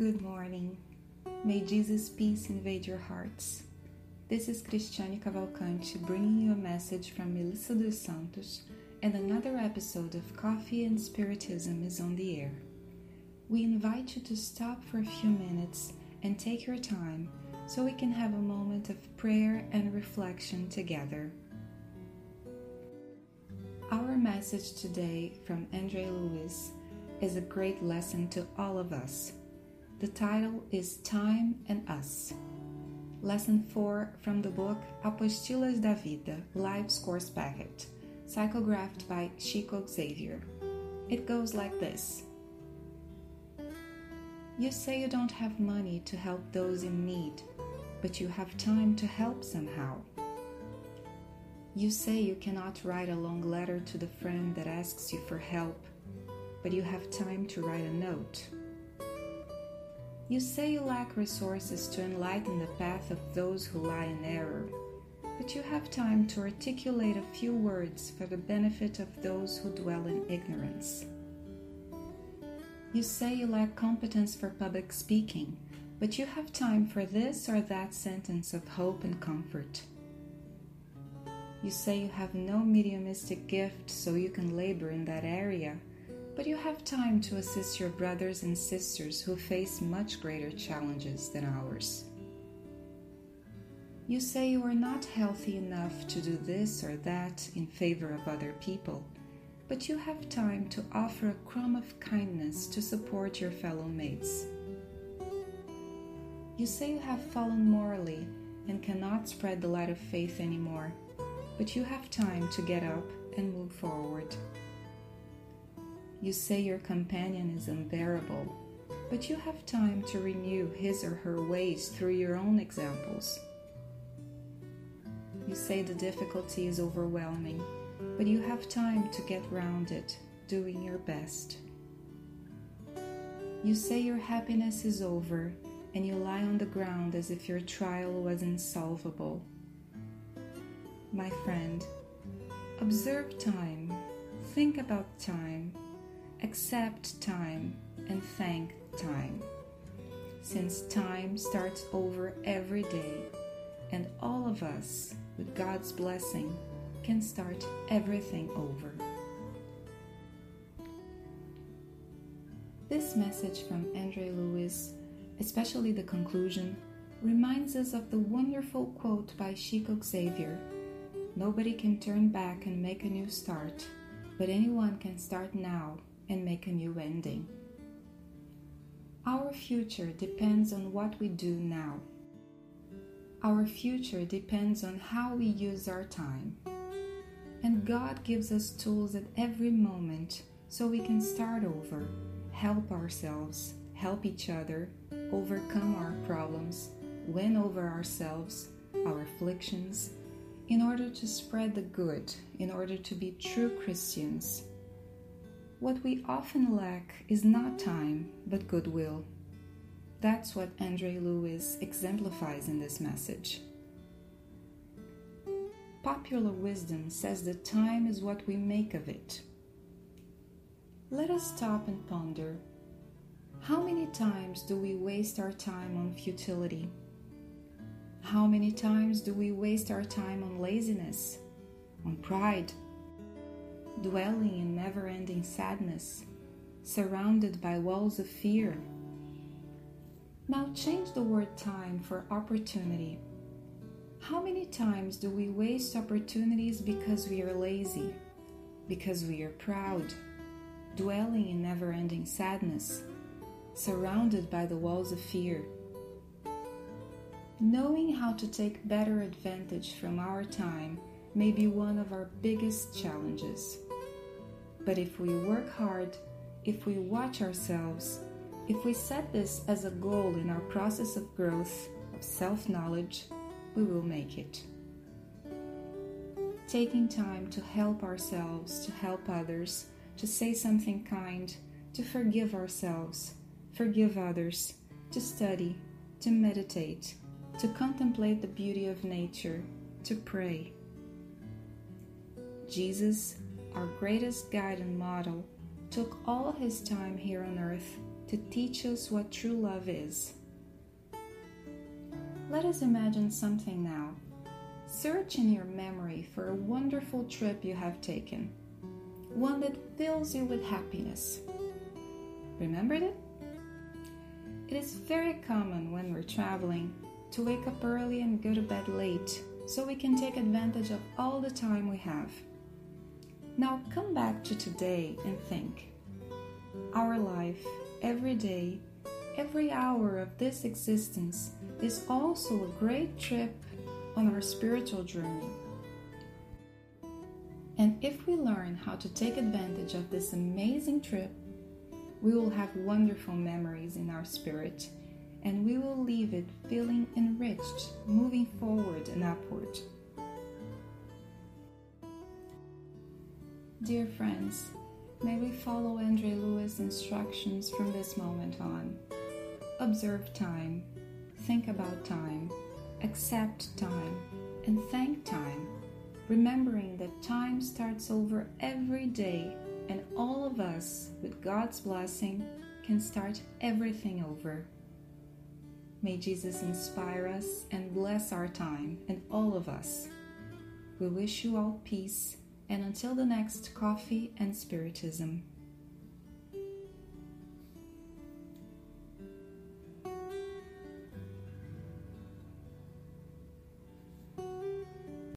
Good morning. May Jesus' peace invade your hearts. This is Cristiane Cavalcante bringing you a message from Melissa dos Santos, and another episode of Coffee and Spiritism is on the air. We invite you to stop for a few minutes and take your time so we can have a moment of prayer and reflection together. Our message today from André Luiz is a great lesson to all of us. The title is Time and Us. Lesson 4 from the book Apostilas da Vida Life's Course Packet, psychographed by Chico Xavier. It goes like this You say you don't have money to help those in need, but you have time to help somehow. You say you cannot write a long letter to the friend that asks you for help, but you have time to write a note. You say you lack resources to enlighten the path of those who lie in error, but you have time to articulate a few words for the benefit of those who dwell in ignorance. You say you lack competence for public speaking, but you have time for this or that sentence of hope and comfort. You say you have no mediumistic gift, so you can labor in that area but you have time to assist your brothers and sisters who face much greater challenges than ours. You say you are not healthy enough to do this or that in favor of other people, but you have time to offer a crumb of kindness to support your fellow mates. You say you have fallen morally and cannot spread the light of faith anymore, but you have time to get up and move forward. You say your companion is unbearable, but you have time to renew his or her ways through your own examples. You say the difficulty is overwhelming, but you have time to get round it, doing your best. You say your happiness is over, and you lie on the ground as if your trial was insolvable. My friend, observe time, think about time, accept time and thank time. Since time starts over every day, and all of us, with God's blessing, can start everything over. This message from André Luiz, especially the conclusion, reminds us of the wonderful quote by Chico Xavier Nobody can turn back and make a new start, but anyone can start now and make a new ending. Our future depends on what we do now. Our future depends on how we use our time. And God gives us tools at every moment so we can start over, help ourselves, help each other, overcome our problems, win over ourselves, our afflictions, in order to spread the good, in order to be true Christians what we often lack is not time, but goodwill. That's what André Luiz exemplifies in this message. Popular wisdom says that time is what we make of it. Let us stop and ponder how many times do we waste our time on futility? How many times do we waste our time on laziness, on pride, dwelling in never ending sadness, surrounded by walls of fear. Now change the word time for opportunity. How many times do we waste opportunities because we are lazy, because we are proud, dwelling in never ending sadness, surrounded by the walls of fear? Knowing how to take better advantage from our time may be one of our biggest challenges. But if we work hard, if we watch ourselves, if we set this as a goal in our process of growth, of self knowledge, we will make it. Taking time to help ourselves, to help others, to say something kind, to forgive ourselves, forgive others, to study, to meditate, to contemplate the beauty of nature, to pray. Jesus our greatest guide and model, took all his time here on earth to teach us what true love is. Let us imagine something now. Search in your memory for a wonderful trip you have taken, one that fills you with happiness. Remembered it? It is very common when we're traveling to wake up early and go to bed late so we can take advantage of all the time we have. Now come back to today and think. Our life, every day, every hour of this existence is also a great trip on our spiritual journey. And if we learn how to take advantage of this amazing trip, we will have wonderful memories in our spirit and we will leave it feeling enriched, moving forward and upward. Dear friends, may we follow André Luiz' instructions from this moment on. Observe time, think about time, accept time, and thank time, remembering that time starts over every day, and all of us, with God's blessing, can start everything over. May Jesus inspire us and bless our time and all of us. We wish you all peace, and until the next Coffee and Spiritism.